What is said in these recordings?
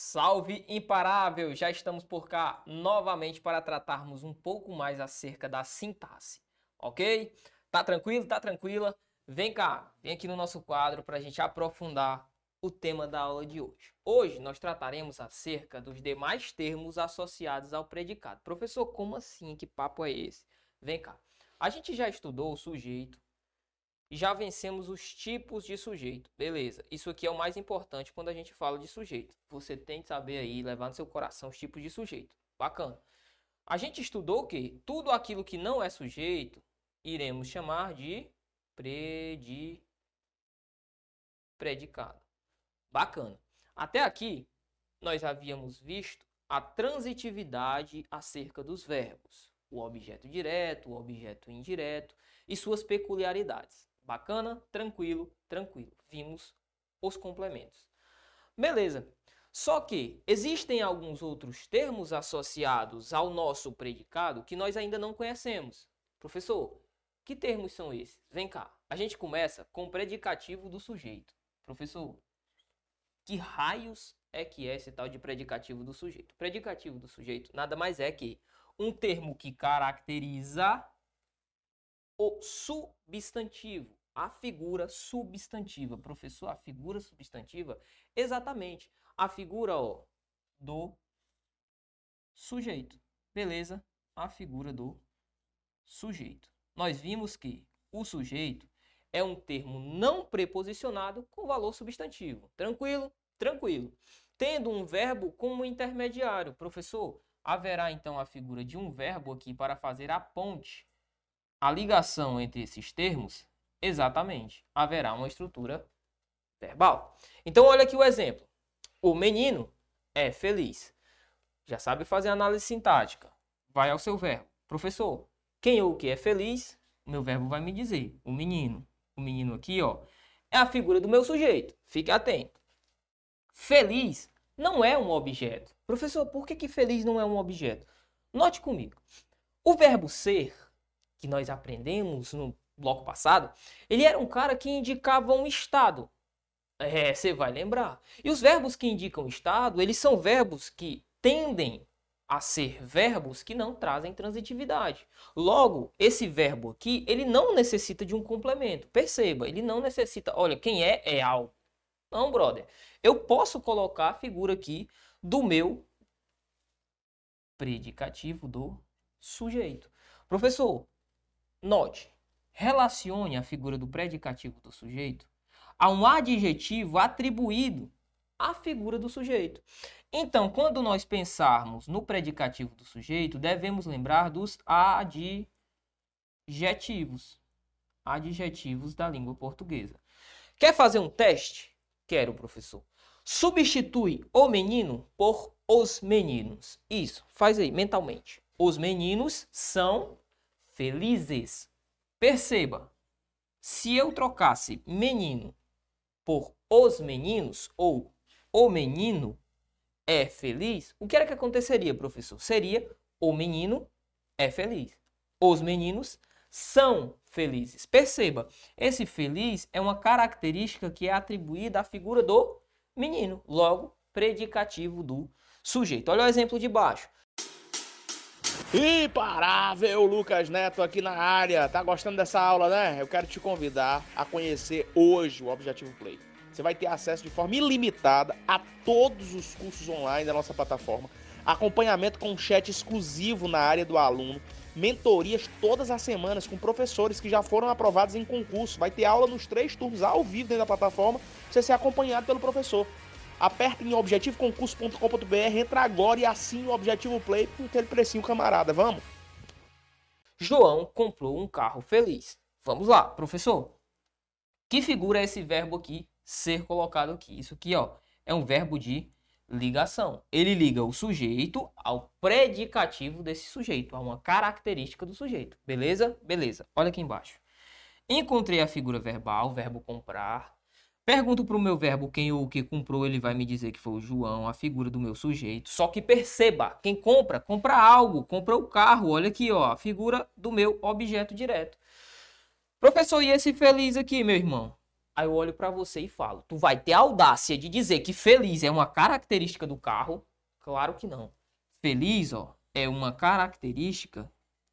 Salve imparável! Já estamos por cá novamente para tratarmos um pouco mais acerca da sintaxe, ok? Tá tranquilo? Tá tranquila? Vem cá, vem aqui no nosso quadro para a gente aprofundar o tema da aula de hoje. Hoje nós trataremos acerca dos demais termos associados ao predicado. Professor, como assim? Que papo é esse? Vem cá. A gente já estudou o sujeito, já vencemos os tipos de sujeito. Beleza. Isso aqui é o mais importante quando a gente fala de sujeito. Você tem que saber aí, levar no seu coração os tipos de sujeito. Bacana. A gente estudou que tudo aquilo que não é sujeito, iremos chamar de predi... predicado. Bacana. Até aqui, nós havíamos visto a transitividade acerca dos verbos. O objeto direto, o objeto indireto e suas peculiaridades. Bacana? Tranquilo, tranquilo. Vimos os complementos. Beleza. Só que existem alguns outros termos associados ao nosso predicado que nós ainda não conhecemos. Professor, que termos são esses? Vem cá. A gente começa com o predicativo do sujeito. Professor, que raios é que é esse tal de predicativo do sujeito? predicativo do sujeito nada mais é que um termo que caracteriza o substantivo a figura substantiva. Professor, a figura substantiva, exatamente a figura ó, do sujeito. Beleza? A figura do sujeito. Nós vimos que o sujeito é um termo não preposicionado com valor substantivo. Tranquilo? Tranquilo. Tendo um verbo como intermediário. Professor, haverá então a figura de um verbo aqui para fazer a ponte, a ligação entre esses termos? Exatamente. Haverá uma estrutura verbal. Então, olha aqui o exemplo. O menino é feliz. Já sabe fazer análise sintática. Vai ao seu verbo. Professor, quem ou o que é feliz? O meu verbo vai me dizer. O menino. O menino aqui, ó, é a figura do meu sujeito. Fique atento. Feliz não é um objeto. Professor, por que, que feliz não é um objeto? Note comigo. O verbo ser, que nós aprendemos no bloco passado, ele era um cara que indicava um estado. É, você vai lembrar. E os verbos que indicam estado, eles são verbos que tendem a ser verbos que não trazem transitividade. Logo, esse verbo aqui, ele não necessita de um complemento. Perceba, ele não necessita, olha, quem é é algo. Não, brother. Eu posso colocar a figura aqui do meu predicativo do sujeito. Professor, note, relacione a figura do predicativo do sujeito a um adjetivo atribuído à figura do sujeito. Então, quando nós pensarmos no predicativo do sujeito, devemos lembrar dos adjetivos. Adjetivos da língua portuguesa. Quer fazer um teste? Quero, professor. Substitui o menino por os meninos. Isso, faz aí mentalmente. Os meninos são felizes. Perceba, se eu trocasse menino por os meninos ou o menino é feliz, o que era que aconteceria, professor? Seria o menino é feliz. Os meninos são felizes. Perceba, esse feliz é uma característica que é atribuída à figura do menino, logo predicativo do sujeito. Olha o exemplo de baixo. Imparável Lucas Neto aqui na área. Tá gostando dessa aula, né? Eu quero te convidar a conhecer hoje o Objetivo Play. Você vai ter acesso de forma ilimitada a todos os cursos online da nossa plataforma, acompanhamento com chat exclusivo na área do aluno, mentorias todas as semanas com professores que já foram aprovados em concurso. Vai ter aula nos três turnos ao vivo dentro da plataforma, você ser acompanhado pelo professor. Aperta em objetivoconcurso.com.br, entra agora e assine o Objetivo Play por aquele precinho, camarada. Vamos? João comprou um carro feliz. Vamos lá, professor. Que figura é esse verbo aqui ser colocado aqui? Isso aqui, ó, é um verbo de ligação. Ele liga o sujeito ao predicativo desse sujeito, a uma característica do sujeito. Beleza? Beleza. Olha aqui embaixo. Encontrei a figura verbal, verbo comprar, Pergunto para o meu verbo quem ou o que comprou, ele vai me dizer que foi o João, a figura do meu sujeito. Só que perceba, quem compra, compra algo, compra o carro. Olha aqui, ó, a figura do meu objeto direto. Professor, e esse feliz aqui, meu irmão? Aí eu olho para você e falo: tu vai ter audácia de dizer que feliz é uma característica do carro? Claro que não. Feliz, ó, é uma característica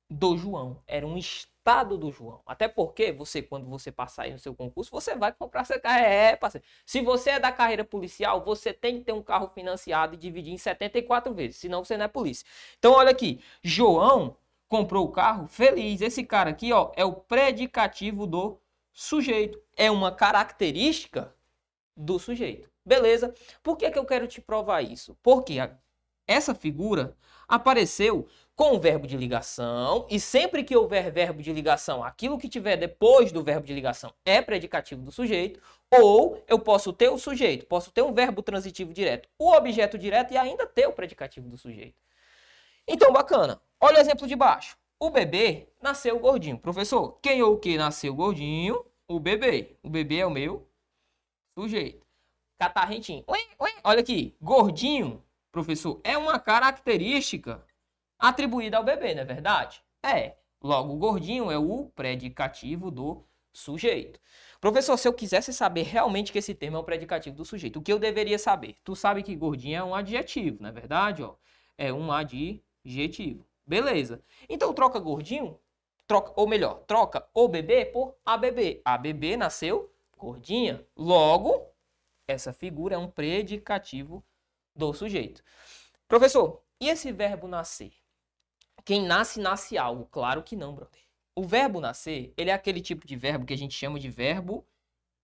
do João. Era um estado do João. Até porque você, quando você passar aí no seu concurso, você vai comprar seu carro. É, parceiro. Se você é da carreira policial, você tem que ter um carro financiado e dividir em 74 vezes. Senão você não é polícia. Então, olha aqui. João comprou o carro feliz. Esse cara aqui, ó, é o predicativo do sujeito. É uma característica do sujeito. Beleza? Por que, que eu quero te provar isso? Porque a, essa figura apareceu com o verbo de ligação, e sempre que houver verbo de ligação, aquilo que tiver depois do verbo de ligação é predicativo do sujeito, ou eu posso ter o sujeito, posso ter um verbo transitivo direto, o objeto direto e ainda ter o predicativo do sujeito. Então, bacana. Olha o exemplo de baixo. O bebê nasceu gordinho. Professor, quem ou o que nasceu gordinho? O bebê. O bebê é o meu sujeito. Catarrentinho. Olha aqui. Gordinho, professor, é uma característica atribuída ao bebê, não é verdade? É. Logo, o gordinho é o predicativo do sujeito. Professor, se eu quisesse saber realmente que esse termo é um predicativo do sujeito, o que eu deveria saber? Tu sabe que gordinho é um adjetivo, não é verdade? Ó, é um adjetivo. Beleza. Então troca gordinho, troca, ou melhor, troca o bebê por a bebê. A bebê nasceu gordinha. Logo, essa figura é um predicativo do sujeito. Professor, e esse verbo nascer? Quem nasce, nasce algo. Claro que não, brother. O verbo nascer, ele é aquele tipo de verbo que a gente chama de verbo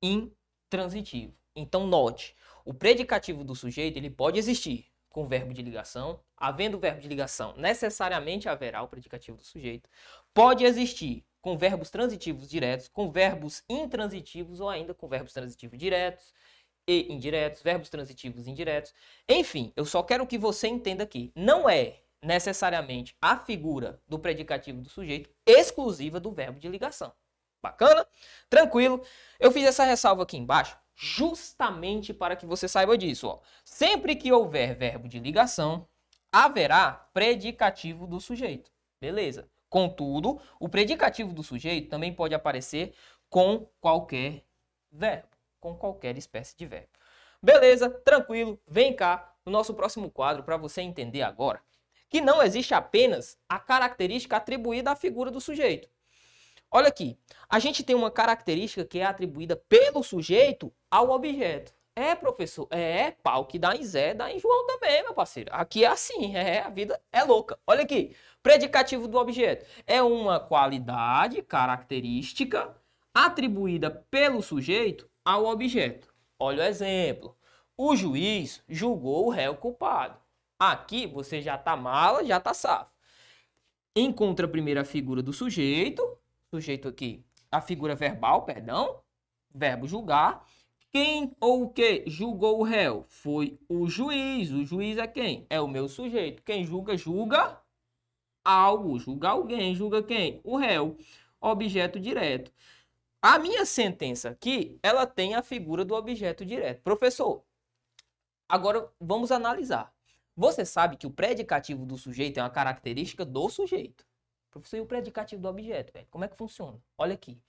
intransitivo. Então, note, o predicativo do sujeito, ele pode existir com verbo de ligação. Havendo verbo de ligação, necessariamente haverá o predicativo do sujeito. Pode existir com verbos transitivos diretos, com verbos intransitivos ou ainda com verbos transitivos diretos e indiretos, verbos transitivos indiretos. Enfim, eu só quero que você entenda aqui. Não é necessariamente a figura do predicativo do sujeito exclusiva do verbo de ligação. Bacana? Tranquilo? Eu fiz essa ressalva aqui embaixo justamente para que você saiba disso. Ó. Sempre que houver verbo de ligação, haverá predicativo do sujeito. Beleza? Contudo, o predicativo do sujeito também pode aparecer com qualquer verbo, com qualquer espécie de verbo. Beleza? Tranquilo? Vem cá no nosso próximo quadro para você entender agora que não existe apenas a característica atribuída à figura do sujeito. Olha aqui, a gente tem uma característica que é atribuída pelo sujeito ao objeto. É, professor, é pau que dá em Zé, dá em João também, meu parceiro. Aqui é assim, é, a vida é louca. Olha aqui, predicativo do objeto. É uma qualidade, característica, atribuída pelo sujeito ao objeto. Olha o exemplo. O juiz julgou o réu culpado. Aqui você já tá mala, já tá safo. Encontra a figura do sujeito, sujeito aqui, a figura verbal, perdão, verbo julgar. Quem ou o que julgou o réu? Foi o juiz. O juiz é quem? É o meu sujeito. Quem julga, julga algo. Julga alguém. Julga quem? O réu. Objeto direto. A minha sentença aqui, ela tem a figura do objeto direto. Professor, agora vamos analisar. Você sabe que o predicativo do sujeito é uma característica do sujeito. Professor, e o predicativo do objeto, velho? Como é que funciona? Olha aqui.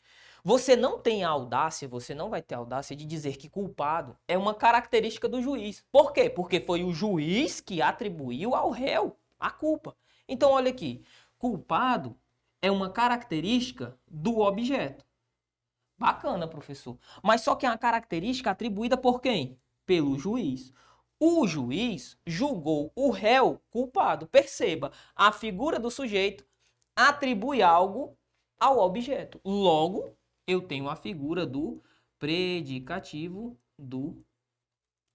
Você não tem a audácia, você não vai ter a audácia de dizer que culpado é uma característica do juiz. Por quê? Porque foi o juiz que atribuiu ao réu a culpa. Então, olha aqui. Culpado é uma característica do objeto. Bacana, professor. Mas só que é uma característica atribuída por quem? Pelo juiz. O juiz julgou o réu culpado. Perceba, a figura do sujeito atribui algo ao objeto. Logo, eu tenho a figura do predicativo do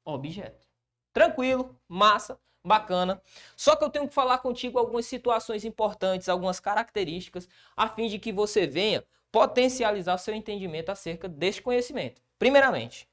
objeto. Tranquilo, massa, bacana. Só que eu tenho que falar contigo algumas situações importantes, algumas características, a fim de que você venha potencializar seu entendimento acerca deste conhecimento. Primeiramente,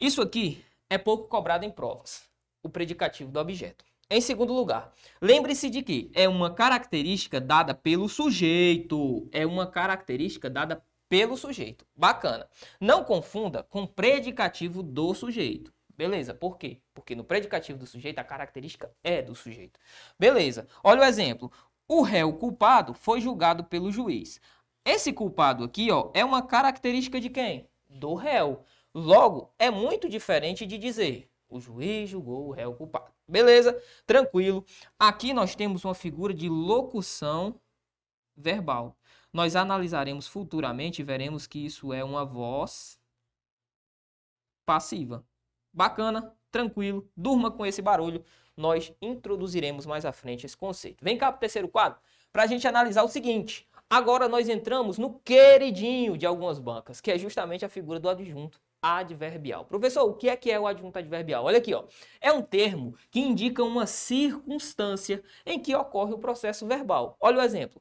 isso aqui é pouco cobrado em provas, o predicativo do objeto. Em segundo lugar, lembre-se de que é uma característica dada pelo sujeito. É uma característica dada pelo sujeito. Bacana. Não confunda com predicativo do sujeito. Beleza, por quê? Porque no predicativo do sujeito a característica é do sujeito. Beleza, olha o exemplo. O réu culpado foi julgado pelo juiz. Esse culpado aqui ó, é uma característica de quem? do réu. Logo, é muito diferente de dizer o juiz julgou o réu culpado. Beleza? Tranquilo. Aqui nós temos uma figura de locução verbal. Nós analisaremos futuramente e veremos que isso é uma voz passiva. Bacana, tranquilo, durma com esse barulho. Nós introduziremos mais à frente esse conceito. Vem cá para o terceiro quadro para a gente analisar o seguinte. Agora nós entramos no queridinho de algumas bancas, que é justamente a figura do adjunto adverbial. Professor, o que é que é o adjunto adverbial? Olha aqui, ó. É um termo que indica uma circunstância em que ocorre o processo verbal. Olha o exemplo.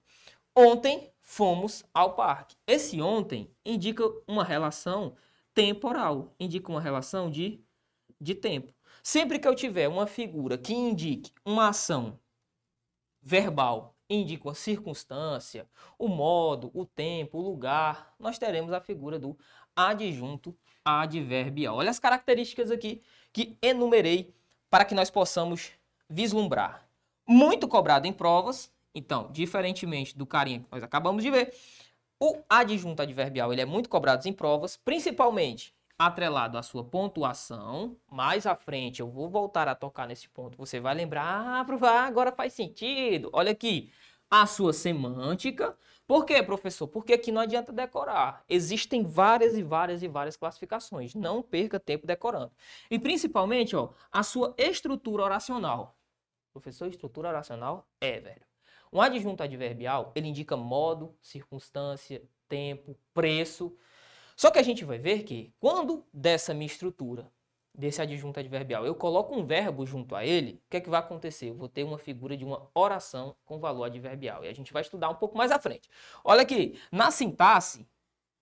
Ontem fomos ao parque. Esse ontem indica uma relação temporal, indica uma relação de, de tempo. Sempre que eu tiver uma figura que indique uma ação verbal, indica uma circunstância, o modo, o tempo, o lugar, nós teremos a figura do adjunto adverbial. Olha as características aqui que enumerei para que nós possamos vislumbrar. Muito cobrado em provas, então, diferentemente do carinha que nós acabamos de ver, o adjunto adverbial ele é muito cobrado em provas, principalmente atrelado à sua pontuação. Mais à frente eu vou voltar a tocar nesse ponto. Você vai lembrar, ah, agora faz sentido. Olha aqui, a sua semântica, por quê, professor? Porque aqui não adianta decorar. Existem várias e várias e várias classificações. Não perca tempo decorando. E principalmente, ó, a sua estrutura oracional. Professor, estrutura oracional? É, velho. Um adjunto adverbial, ele indica modo, circunstância, tempo, preço. Só que a gente vai ver que quando dessa minha estrutura desse adjunto adverbial, eu coloco um verbo junto a ele, o que é que vai acontecer? Eu vou ter uma figura de uma oração com valor adverbial. E a gente vai estudar um pouco mais à frente. Olha aqui, na sintaxe,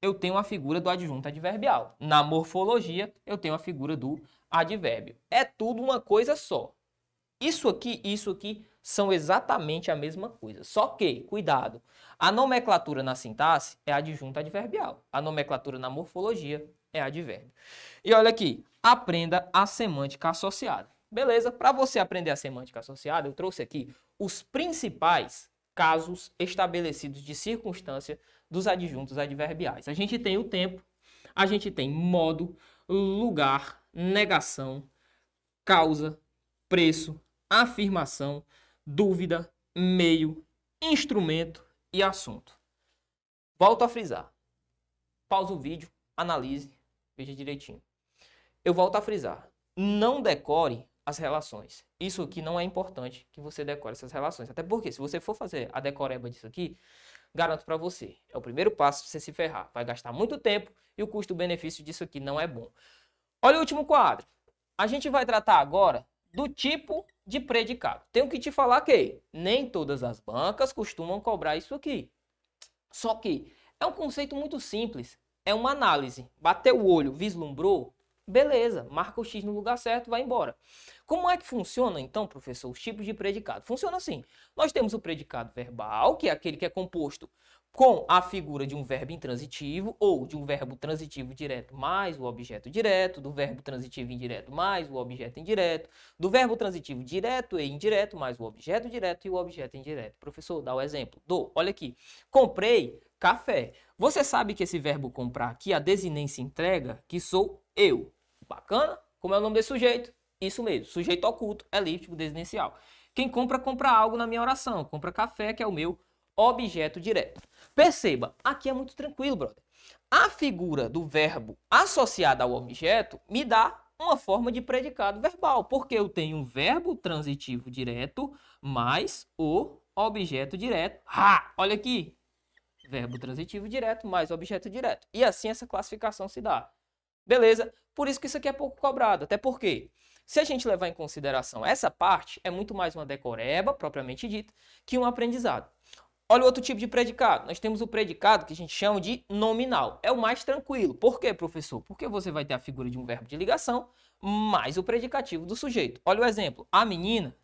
eu tenho a figura do adjunto adverbial. Na morfologia, eu tenho a figura do advérbio. É tudo uma coisa só. Isso aqui, isso aqui são exatamente a mesma coisa. Só que, cuidado, a nomenclatura na sintaxe é adjunto adverbial. A nomenclatura na morfologia é advérbio. E olha aqui, aprenda a semântica associada. Beleza? Para você aprender a semântica associada, eu trouxe aqui os principais casos estabelecidos de circunstância dos adjuntos adverbiais. A gente tem o tempo, a gente tem modo, lugar, negação, causa, preço, afirmação, dúvida, meio, instrumento e assunto. Volto a frisar. Pausa o vídeo, analise, veja direitinho. Eu volto a frisar. Não decore as relações. Isso aqui não é importante que você decore essas relações. Até porque, se você for fazer a decoreba disso aqui, garanto para você, é o primeiro passo para você se ferrar. Vai gastar muito tempo e o custo-benefício disso aqui não é bom. Olha o último quadro. A gente vai tratar agora do tipo de predicado. Tenho que te falar que nem todas as bancas costumam cobrar isso aqui. Só que é um conceito muito simples. É uma análise. Bateu o olho, vislumbrou, Beleza, marca o X no lugar certo, vai embora. Como é que funciona, então, professor, os tipos de predicado? Funciona assim. Nós temos o predicado verbal, que é aquele que é composto com a figura de um verbo intransitivo ou de um verbo transitivo direto mais o objeto direto, do verbo transitivo indireto mais o objeto indireto, do verbo transitivo direto e indireto mais o objeto direto e o objeto indireto. Professor, dá o exemplo. Dou, olha aqui. Comprei café. Você sabe que esse verbo comprar aqui, a desinência entrega, que sou eu. Bacana? Como é o nome desse sujeito? Isso mesmo, sujeito oculto, elíptico, desinencial. Quem compra, compra algo na minha oração. Compra café, que é o meu objeto direto. Perceba, aqui é muito tranquilo, brother. A figura do verbo associada ao objeto me dá uma forma de predicado verbal, porque eu tenho um verbo transitivo direto mais o objeto direto. Ha! Olha aqui. Verbo transitivo direto mais objeto direto. E assim essa classificação se dá. Beleza? Por isso que isso aqui é pouco cobrado. Até porque, se a gente levar em consideração essa parte, é muito mais uma decoreba, propriamente dita, que um aprendizado. Olha o outro tipo de predicado. Nós temos o predicado que a gente chama de nominal. É o mais tranquilo. Por quê, professor? Porque você vai ter a figura de um verbo de ligação mais o predicativo do sujeito. Olha o exemplo. A menina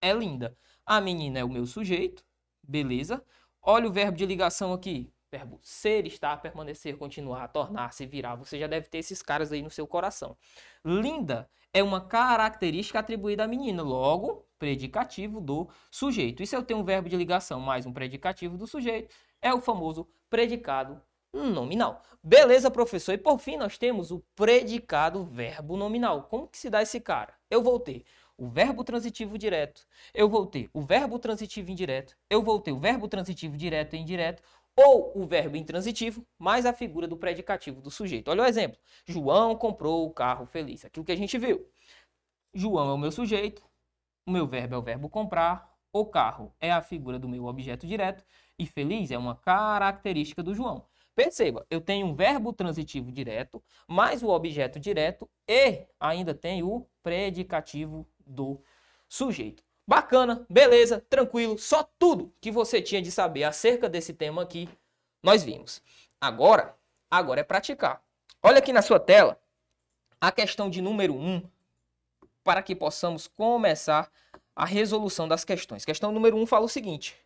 é linda. A menina é o meu sujeito. Beleza? Olha o verbo de ligação aqui verbo ser, estar, permanecer, continuar, tornar-se, virar. Você já deve ter esses caras aí no seu coração. Linda é uma característica atribuída à menina, logo, predicativo do sujeito. E se eu tenho um verbo de ligação mais um predicativo do sujeito, é o famoso predicado nominal. Beleza, professor? E por fim, nós temos o predicado verbo nominal. Como que se dá esse cara? Eu vou ter o verbo transitivo direto, eu vou ter o verbo transitivo indireto, eu vou ter o verbo transitivo direto e indireto, ou o verbo intransitivo mais a figura do predicativo do sujeito. Olha o exemplo. João comprou o carro feliz. Aquilo que a gente viu. João é o meu sujeito, o meu verbo é o verbo comprar, o carro é a figura do meu objeto direto e feliz é uma característica do João. Perceba, eu tenho um verbo transitivo direto, mais o objeto direto e ainda tenho o predicativo do sujeito. Bacana, beleza, tranquilo, só tudo que você tinha de saber acerca desse tema aqui, nós vimos. Agora, agora é praticar. Olha aqui na sua tela a questão de número 1, para que possamos começar a resolução das questões. Questão número 1 fala o seguinte: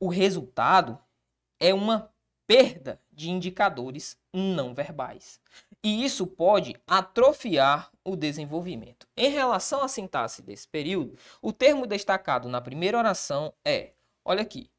o resultado é uma perda de indicadores não verbais. E isso pode atrofiar o desenvolvimento. Em relação à sintaxe desse período, o termo destacado na primeira oração é, olha aqui,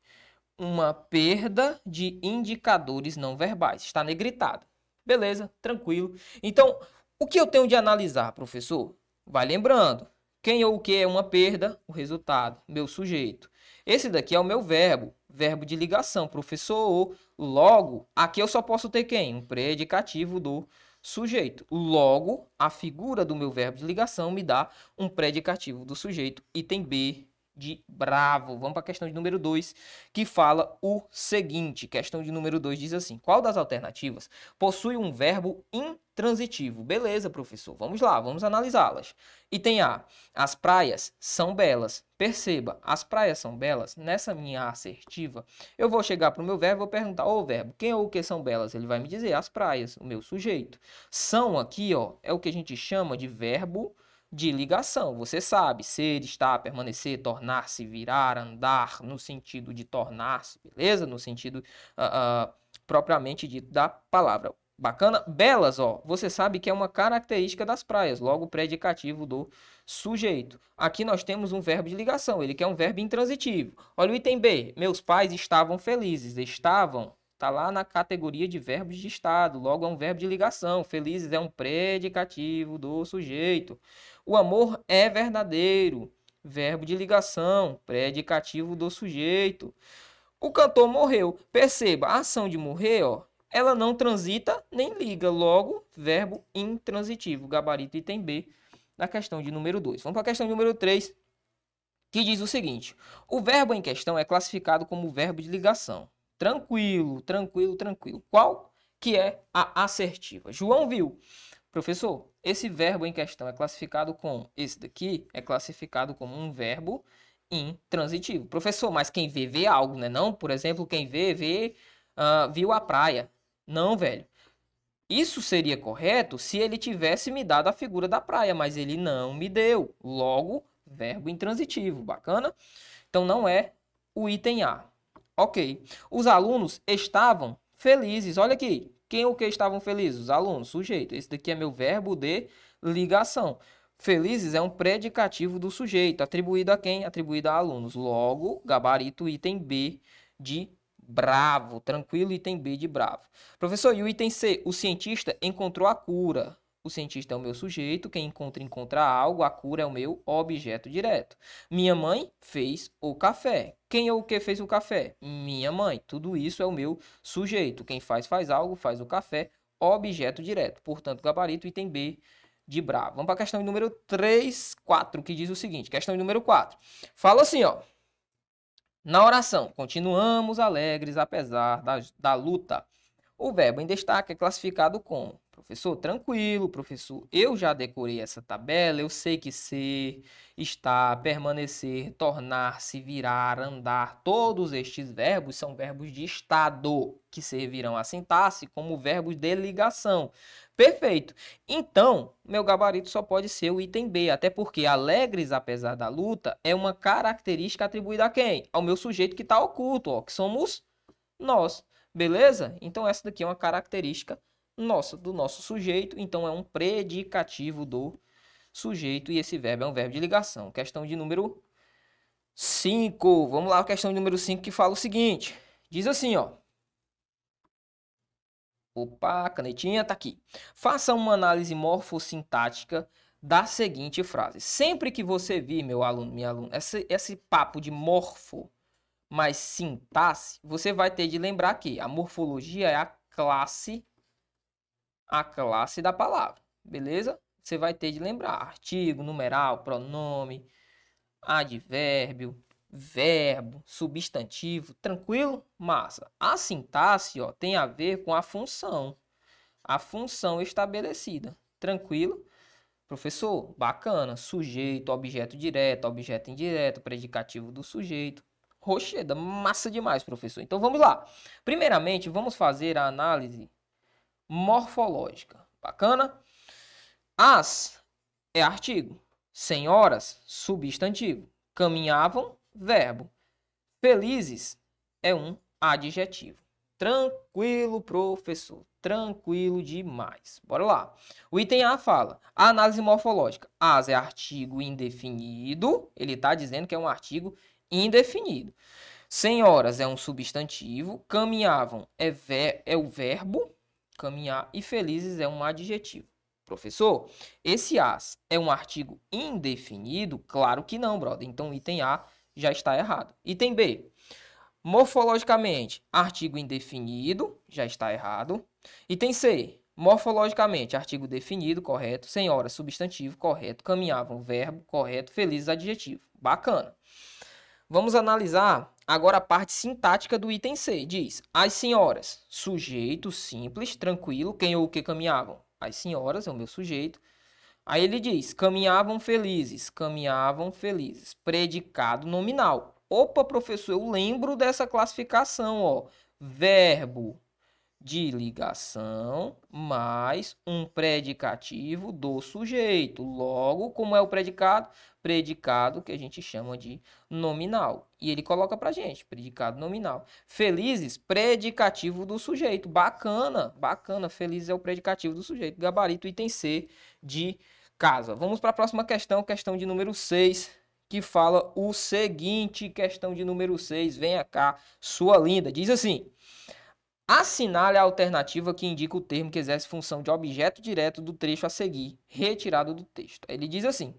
uma perda de indicadores não verbais. Está negritado. Beleza, tranquilo. Então, o que eu tenho de analisar, professor? Vai lembrando. Quem ou o que é uma perda? O resultado, meu sujeito. Esse daqui é o meu verbo, verbo de ligação, professor. Logo, aqui eu só posso ter quem? Um predicativo do sujeito. Logo, a figura do meu verbo de ligação me dá um predicativo do sujeito. Item B de bravo. Vamos para a questão de número 2, que fala o seguinte. Questão de número 2 diz assim: Qual das alternativas possui um verbo intransitivo? Beleza, professor. Vamos lá, vamos analisá-las. Item A: As praias são belas. Perceba, as praias são belas. Nessa minha assertiva, eu vou chegar para o meu verbo e perguntar: Ô verbo, quem ou o que são belas? Ele vai me dizer: As praias, o meu sujeito. São aqui, ó, é o que a gente chama de verbo de ligação. Você sabe, ser, estar, permanecer, tornar-se, virar, andar, no sentido de tornar-se, beleza? No sentido uh, uh, propriamente dito da palavra. Bacana? Belas, ó, você sabe que é uma característica das praias, logo predicativo do sujeito. Aqui nós temos um verbo de ligação, ele quer um verbo intransitivo. Olha o item B, meus pais estavam felizes. Estavam, tá lá na categoria de verbos de estado, logo é um verbo de ligação. Felizes é um predicativo do sujeito. O amor é verdadeiro. Verbo de ligação, predicativo do sujeito. O cantor morreu. Perceba, a ação de morrer, ó, ela não transita nem liga. Logo, verbo intransitivo. Gabarito item B na questão de número 2. Vamos para a questão de número 3, que diz o seguinte: o verbo em questão é classificado como verbo de ligação. Tranquilo, tranquilo, tranquilo. Qual que é a assertiva? João viu Professor, esse verbo em questão é classificado como esse daqui é classificado como um verbo intransitivo. Professor, mas quem vê vê algo, né? Não, por exemplo, quem vê vê uh, viu a praia. Não, velho. Isso seria correto se ele tivesse me dado a figura da praia, mas ele não me deu. Logo, verbo intransitivo. Bacana? Então não é o item A. Ok. Os alunos estavam felizes. Olha aqui. Quem ou que estavam felizes? Os alunos, sujeito. Esse daqui é meu verbo de ligação. Felizes é um predicativo do sujeito, atribuído a quem? Atribuído a alunos. Logo, gabarito item B de bravo. Tranquilo, item B de bravo. Professor, e o item C? O cientista encontrou a cura. O cientista é o meu sujeito, quem encontra, encontra algo, a cura é o meu objeto direto. Minha mãe fez o café. Quem é o que fez o café? Minha mãe. Tudo isso é o meu sujeito. Quem faz, faz algo, faz o café, objeto direto. Portanto, gabarito, item B de bravo. Vamos para a questão número 3, 4, que diz o seguinte. Questão número 4. Fala assim, ó. Na oração, continuamos alegres apesar da, da luta. O verbo em destaque é classificado como Professor, tranquilo, professor. Eu já decorei essa tabela, eu sei que ser, estar, permanecer, tornar-se, virar, andar, todos estes verbos são verbos de estado, que servirão à sintaxe como verbos de ligação. Perfeito. Então, meu gabarito só pode ser o item B, até porque alegres apesar da luta é uma característica atribuída a quem? Ao meu sujeito que está oculto, ó, que somos nós. Beleza? Então, essa daqui é uma característica nossa, do nosso sujeito, então é um predicativo do sujeito e esse verbo é um verbo de ligação. Questão de número 5. Vamos lá, questão de número 5 que fala o seguinte. Diz assim, ó. Opa, canetinha tá aqui. Faça uma análise morfossintática da seguinte frase. Sempre que você vir, meu aluno, minha aluna, esse, esse papo de morfo mais sintaxe, você vai ter de lembrar que a morfologia é a classe a classe da palavra, beleza? Você vai ter de lembrar artigo, numeral, pronome, advérbio, verbo, substantivo, tranquilo? Massa. A sintaxe, ó, tem a ver com a função. A função estabelecida. Tranquilo? Professor, bacana. Sujeito, objeto direto, objeto indireto, predicativo do sujeito. Rocheda, massa demais, professor. Então vamos lá. Primeiramente, vamos fazer a análise morfológica. Bacana? As é artigo. Senhoras, substantivo. Caminhavam, verbo. Felizes é um adjetivo. Tranquilo, professor. Tranquilo demais. Bora lá. O item A fala: a análise morfológica. As é artigo indefinido. Ele está dizendo que é um artigo indefinido. Senhoras é um substantivo. Caminhavam é, ver, é o verbo caminhar e felizes é um adjetivo. Professor, esse as é um artigo indefinido? Claro que não, brother. Então, item A já está errado. Item B. Morfologicamente, artigo indefinido, já está errado. Item C. Morfologicamente, artigo definido, correto. Senhora, substantivo, correto. Caminhavam, verbo, correto. Felizes, adjetivo. Bacana. Vamos analisar agora a parte sintática do item C. Diz: as senhoras, sujeito simples, tranquilo, quem ou o que caminhavam? As senhoras é o meu sujeito. Aí ele diz: caminhavam felizes, caminhavam felizes. Predicado nominal. Opa, professor, eu lembro dessa classificação, ó. Verbo de ligação mais um predicativo do sujeito. Logo, como é o predicado? Predicado que a gente chama de nominal. E ele coloca pra gente, predicado nominal. Felizes, predicativo do sujeito. Bacana, bacana. Felizes é o predicativo do sujeito. Gabarito item C de casa. Vamos para a próxima questão, questão de número 6, que fala o seguinte, questão de número 6. Venha cá, sua linda. Diz assim: Assinale a alternativa que indica o termo que exerce função de objeto direto do trecho a seguir, retirado do texto. Ele diz assim: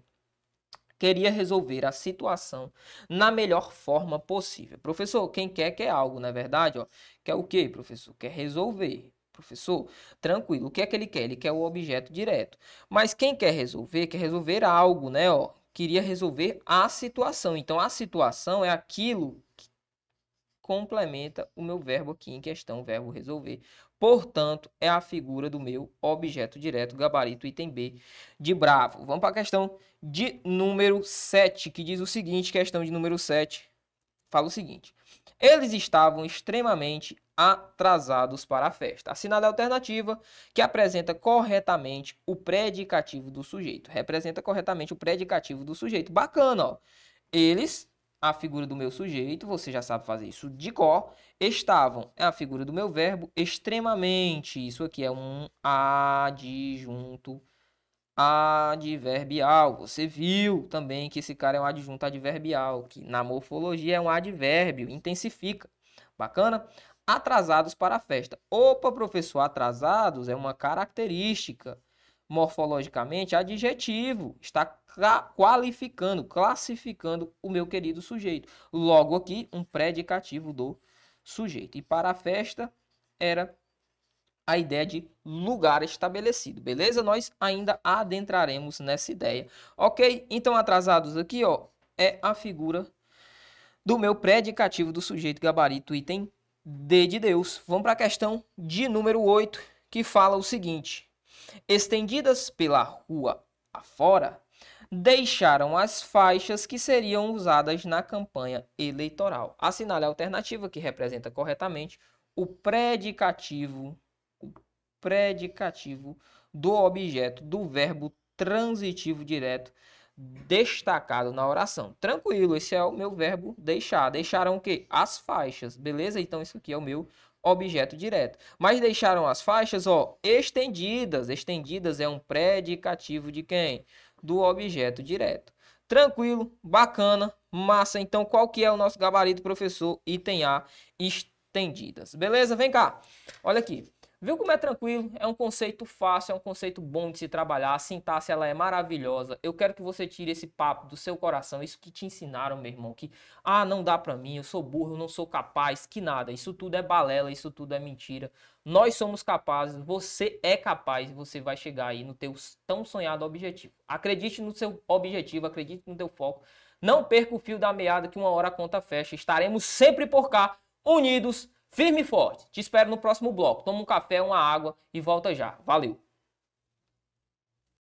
queria resolver a situação na melhor forma possível. Professor, quem quer quer algo, não é verdade? Ó, quer o quê, professor? Quer resolver. Professor, tranquilo. O que é que ele quer? Ele quer o objeto direto. Mas quem quer resolver, quer resolver algo, né? Ó, queria resolver a situação. Então, a situação é aquilo complementa o meu verbo aqui em questão, o verbo resolver. Portanto, é a figura do meu objeto direto, gabarito item B de bravo. Vamos para a questão de número 7, que diz o seguinte, questão de número 7, fala o seguinte. Eles estavam extremamente atrasados para a festa. Assinada a alternativa que apresenta corretamente o predicativo do sujeito. Representa corretamente o predicativo do sujeito. Bacana, ó. Eles a figura do meu sujeito, você já sabe fazer isso de cor. Estavam é a figura do meu verbo, extremamente. Isso aqui é um adjunto adverbial. Você viu também que esse cara é um adjunto adverbial, que na morfologia é um advérbio, intensifica. Bacana? Atrasados para a festa. Opa, professor, atrasados é uma característica morfologicamente adjetivo, está qualificando, classificando o meu querido sujeito. Logo aqui, um predicativo do sujeito. E para a festa era a ideia de lugar estabelecido, beleza? Nós ainda adentraremos nessa ideia. OK? Então atrasados aqui, ó, é a figura do meu predicativo do sujeito gabarito item D de Deus. Vamos para a questão de número 8, que fala o seguinte: estendidas pela rua afora, deixaram as faixas que seriam usadas na campanha eleitoral. Assinale a alternativa que representa corretamente o predicativo, o predicativo do objeto do verbo transitivo direto destacado na oração. Tranquilo, esse é o meu verbo deixar. Deixaram o quê? As faixas, beleza? Então isso aqui é o meu objeto direto. Mas deixaram as faixas, ó, estendidas. Estendidas é um predicativo de quem? Do objeto direto. Tranquilo, bacana, massa. Então, qual que é o nosso gabarito, professor? Item A, estendidas. Beleza? Vem cá. Olha aqui. Viu como é tranquilo? É um conceito fácil, é um conceito bom de se trabalhar. A sintaxe ela é maravilhosa. Eu quero que você tire esse papo do seu coração, isso que te ensinaram, meu irmão, que ah, não dá para mim, eu sou burro, eu não sou capaz, que nada. Isso tudo é balela, isso tudo é mentira. Nós somos capazes, você é capaz, você vai chegar aí no teu tão sonhado objetivo. Acredite no seu objetivo, acredite no teu foco. Não perca o fio da meada que uma hora a conta fecha. Estaremos sempre por cá, unidos Firme e forte. Te espero no próximo bloco. Toma um café, uma água e volta já. Valeu!